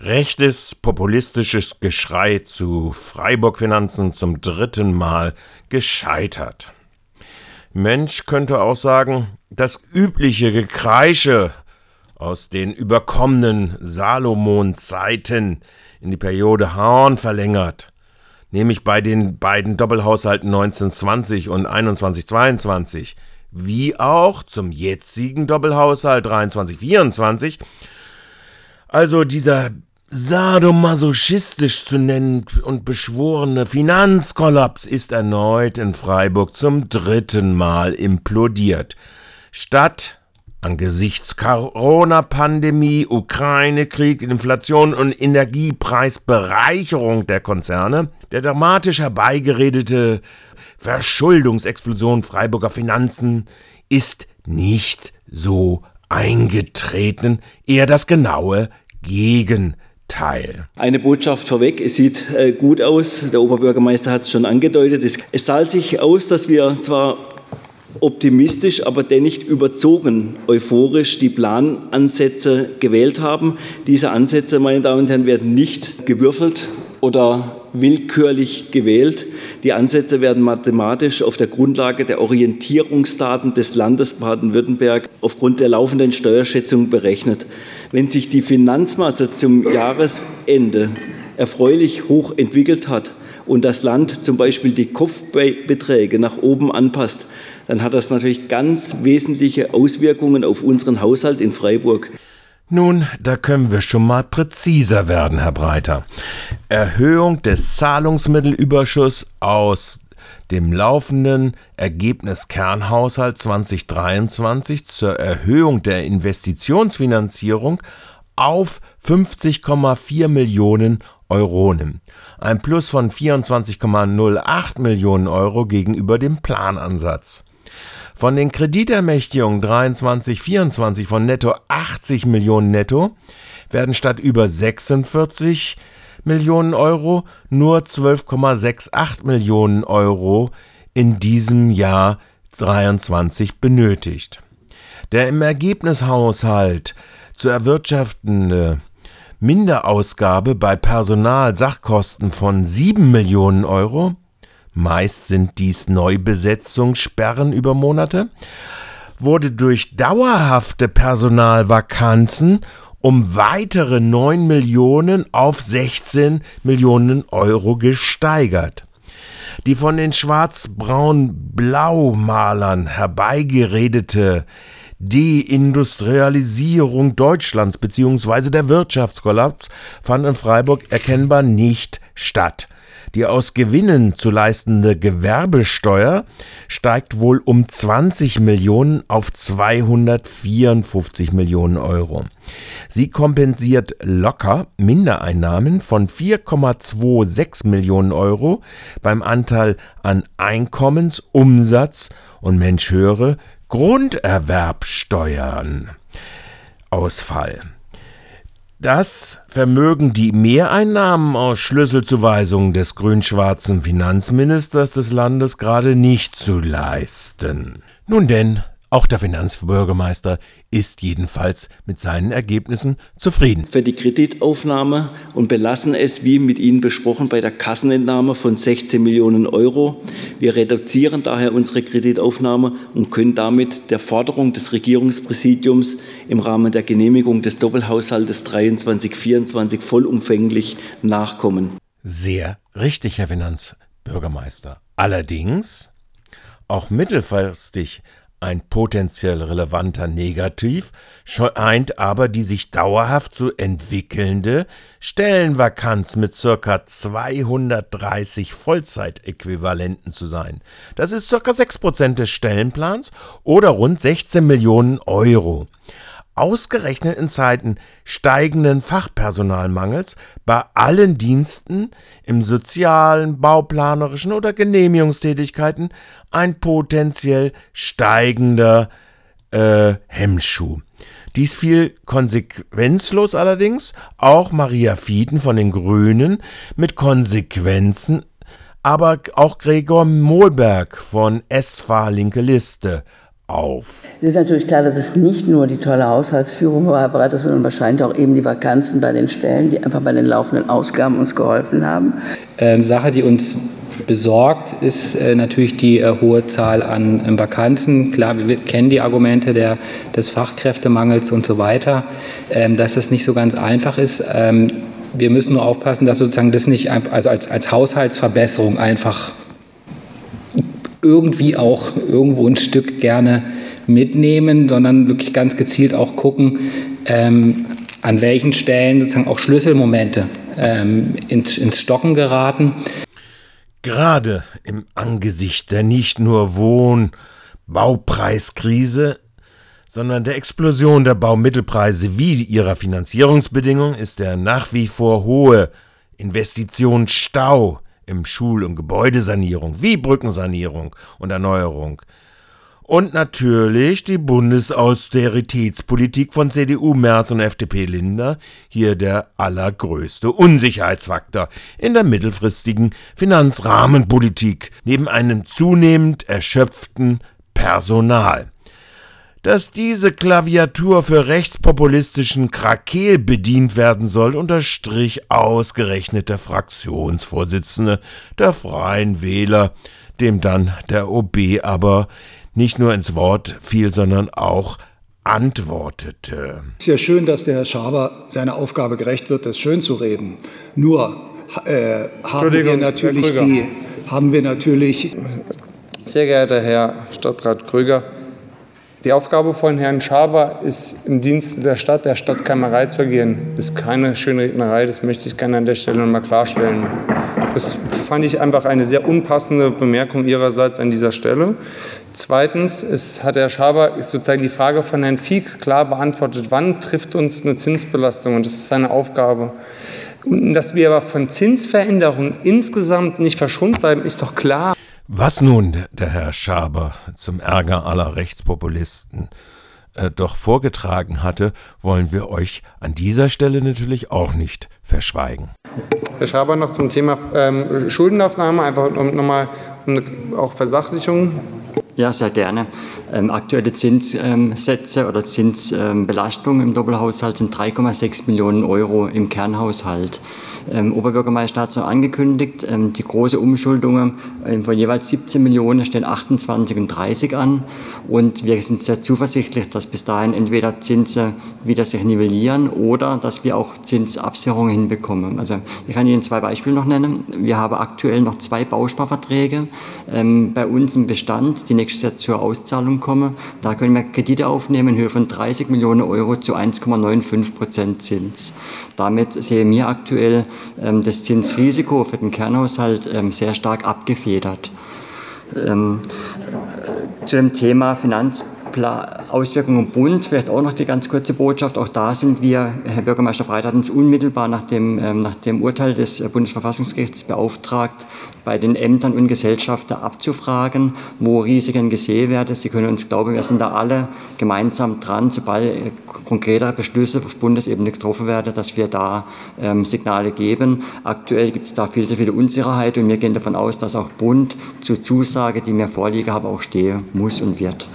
Rechtes populistisches Geschrei zu Freiburg-Finanzen zum dritten Mal gescheitert. Mensch könnte auch sagen, das übliche Gekreische aus den überkommenen Salomon-Zeiten in die Periode Horn verlängert, nämlich bei den beiden Doppelhaushalten 1920 und 2122, wie auch zum jetzigen Doppelhaushalt 2324, also dieser sadomasochistisch zu nennen und beschworene Finanzkollaps ist erneut in Freiburg zum dritten Mal implodiert. Statt angesichts Corona-Pandemie, Ukraine-Krieg, Inflation und Energiepreisbereicherung der Konzerne, der dramatisch herbeigeredete Verschuldungsexplosion Freiburger Finanzen ist nicht so eingetreten, eher das genaue Gegenteil. Eine Botschaft vorweg, es sieht äh, gut aus, der Oberbürgermeister hat es schon angedeutet. Es, es zahlt sich aus, dass wir zwar optimistisch, aber dennoch überzogen euphorisch die Planansätze gewählt haben. Diese Ansätze, meine Damen und Herren, werden nicht gewürfelt oder willkürlich gewählt. Die Ansätze werden mathematisch auf der Grundlage der Orientierungsdaten des Landes Baden-Württemberg aufgrund der laufenden Steuerschätzung berechnet. Wenn sich die Finanzmasse zum Jahresende erfreulich hoch entwickelt hat und das Land zum Beispiel die Kopfbeträge nach oben anpasst, dann hat das natürlich ganz wesentliche Auswirkungen auf unseren Haushalt in Freiburg. Nun, da können wir schon mal präziser werden, Herr Breiter. Erhöhung des Zahlungsmittelüberschusses aus dem laufenden Ergebnis Kernhaushalt 2023 zur Erhöhung der Investitionsfinanzierung auf 50,4 Millionen Euro. Ein Plus von 24,08 Millionen Euro gegenüber dem Planansatz. Von den Kreditermächtigungen 23, 24 von netto 80 Millionen netto werden statt über 46 Millionen Euro nur 12,68 Millionen Euro in diesem Jahr 23 benötigt. Der im Ergebnishaushalt zu erwirtschaftende Minderausgabe bei Personalsachkosten von 7 Millionen Euro meist sind dies Neubesetzungssperren über Monate, wurde durch dauerhafte Personalvakanzen um weitere 9 Millionen auf 16 Millionen Euro gesteigert. Die von den schwarz-braun-blau-Malern herbeigeredete Deindustrialisierung Deutschlands bzw. der Wirtschaftskollaps fand in Freiburg erkennbar nicht statt. Die aus Gewinnen zu leistende Gewerbesteuer steigt wohl um 20 Millionen auf 254 Millionen Euro. Sie kompensiert locker Mindereinnahmen von 4,26 Millionen Euro beim Anteil an Einkommens-, Umsatz und Mensch höre Grunderwerbsteuern. Ausfall. Das vermögen die Mehreinnahmen aus Schlüsselzuweisungen des grün-schwarzen Finanzministers des Landes gerade nicht zu leisten. Nun denn, auch der Finanzbürgermeister ist jedenfalls mit seinen Ergebnissen zufrieden. Für die Kreditaufnahme und belassen es, wie mit Ihnen besprochen, bei der Kassenentnahme von 16 Millionen Euro. Wir reduzieren daher unsere Kreditaufnahme und können damit der Forderung des Regierungspräsidiums im Rahmen der Genehmigung des Doppelhaushaltes 23-24 vollumfänglich nachkommen. Sehr richtig, Herr Finanzbürgermeister. Allerdings auch mittelfristig ein potenziell relevanter Negativ scheint aber die sich dauerhaft zu entwickelnde Stellenvakanz mit ca. 230 Vollzeitäquivalenten zu sein. Das ist ca. 6% des Stellenplans oder rund 16 Millionen Euro ausgerechnet in Zeiten steigenden Fachpersonalmangels bei allen Diensten im sozialen, bauplanerischen oder Genehmigungstätigkeiten ein potenziell steigender äh, Hemmschuh. Dies fiel konsequenzlos allerdings auch Maria Fieden von den Grünen mit Konsequenzen, aber auch Gregor Mohlberg von SFA Linke Liste auf. Es ist natürlich klar, dass es nicht nur die tolle Haushaltsführung war, sondern wahrscheinlich auch eben die Vakanzen bei den Stellen, die einfach bei den laufenden Ausgaben uns geholfen haben. Ähm, Sache, die uns besorgt ist äh, natürlich die äh, hohe Zahl an äh, Vakanzen. Klar, wir kennen die Argumente der, des Fachkräftemangels und so weiter, ähm, dass das nicht so ganz einfach ist. Ähm, wir müssen nur aufpassen, dass sozusagen das nicht also als, als Haushaltsverbesserung einfach irgendwie auch irgendwo ein Stück gerne mitnehmen, sondern wirklich ganz gezielt auch gucken, ähm, an welchen Stellen sozusagen auch Schlüsselmomente ähm, ins, ins Stocken geraten. Gerade im Angesicht der nicht nur Wohn-, Baupreiskrise, sondern der Explosion der Baumittelpreise wie ihrer Finanzierungsbedingungen ist der nach wie vor hohe Investitionsstau im Schul- und Gebäudesanierung wie Brückensanierung und Erneuerung und natürlich die Bundesausteritätspolitik von CDU Merz und FDP Linder, hier der allergrößte Unsicherheitsfaktor in der mittelfristigen Finanzrahmenpolitik, neben einem zunehmend erschöpften Personal. Dass diese Klaviatur für rechtspopulistischen Krakel bedient werden soll, unterstrich ausgerechnet der Fraktionsvorsitzende der Freien Wähler, dem dann der OB aber nicht nur ins Wort fiel, sondern auch antwortete. Es ist ja schön, dass der Herr Schaber seiner Aufgabe gerecht wird, das schön zu reden. Nur äh, haben, wir natürlich die, haben wir natürlich. Sehr geehrter Herr Stadtrat Krüger, die Aufgabe von Herrn Schaber ist, im Dienste der Stadt, der Stadtkämmerei zu agieren. Das ist keine schöne Rednerei, das möchte ich gerne an der Stelle nochmal klarstellen. Das fand ich einfach eine sehr unpassende Bemerkung Ihrerseits an dieser Stelle. Zweitens ist, hat Herr Schaber sozusagen die Frage von Herrn Fieck klar beantwortet, wann trifft uns eine Zinsbelastung? Und das ist seine Aufgabe. Und dass wir aber von Zinsveränderungen insgesamt nicht verschont bleiben, ist doch klar. Was nun der Herr Schaber zum Ärger aller Rechtspopulisten äh, doch vorgetragen hatte, wollen wir euch an dieser Stelle natürlich auch nicht verschweigen. Herr Schaber, noch zum Thema ähm, Schuldenaufnahme, einfach um nochmal um auch Versachlichung. Ja, sehr gerne. Ähm, aktuelle Zinssätze oder Zinsbelastungen im Doppelhaushalt sind 3,6 Millionen Euro im Kernhaushalt ähm, Oberbürgermeister hat es noch angekündigt, ähm, die große Umschuldungen ähm, von jeweils 17 Millionen stehen 28 und 30 an. Und wir sind sehr zuversichtlich, dass bis dahin entweder Zinsen wieder sich nivellieren oder dass wir auch Zinsabsicherungen hinbekommen. Also ich kann Ihnen zwei Beispiele noch nennen. Wir haben aktuell noch zwei Bausparverträge ähm, bei uns im Bestand, die Jahr zur Auszahlung kommen. Da können wir Kredite aufnehmen in Höhe von 30 Millionen Euro zu 1,95 Prozent Zins. Damit sehen wir aktuell ähm, das Zinsrisiko für den Kernhaushalt ähm, sehr stark abgefedert. Ähm, zu dem Thema Finanzpolitik Auswirkungen im Bund, vielleicht auch noch die ganz kurze Botschaft. Auch da sind wir, Herr Bürgermeister Breit hat uns unmittelbar nach dem, ähm, nach dem Urteil des Bundesverfassungsgerichts beauftragt, bei den Ämtern und Gesellschaften abzufragen, wo Risiken gesehen werden. Sie können uns glauben, wir sind da alle gemeinsam dran, sobald äh, konkretere Beschlüsse auf Bundesebene getroffen werden, dass wir da ähm, Signale geben. Aktuell gibt es da viel zu viele Unsicherheit und wir gehen davon aus, dass auch Bund zu Zusage, die mir vorliegen, aber auch stehen muss und wird.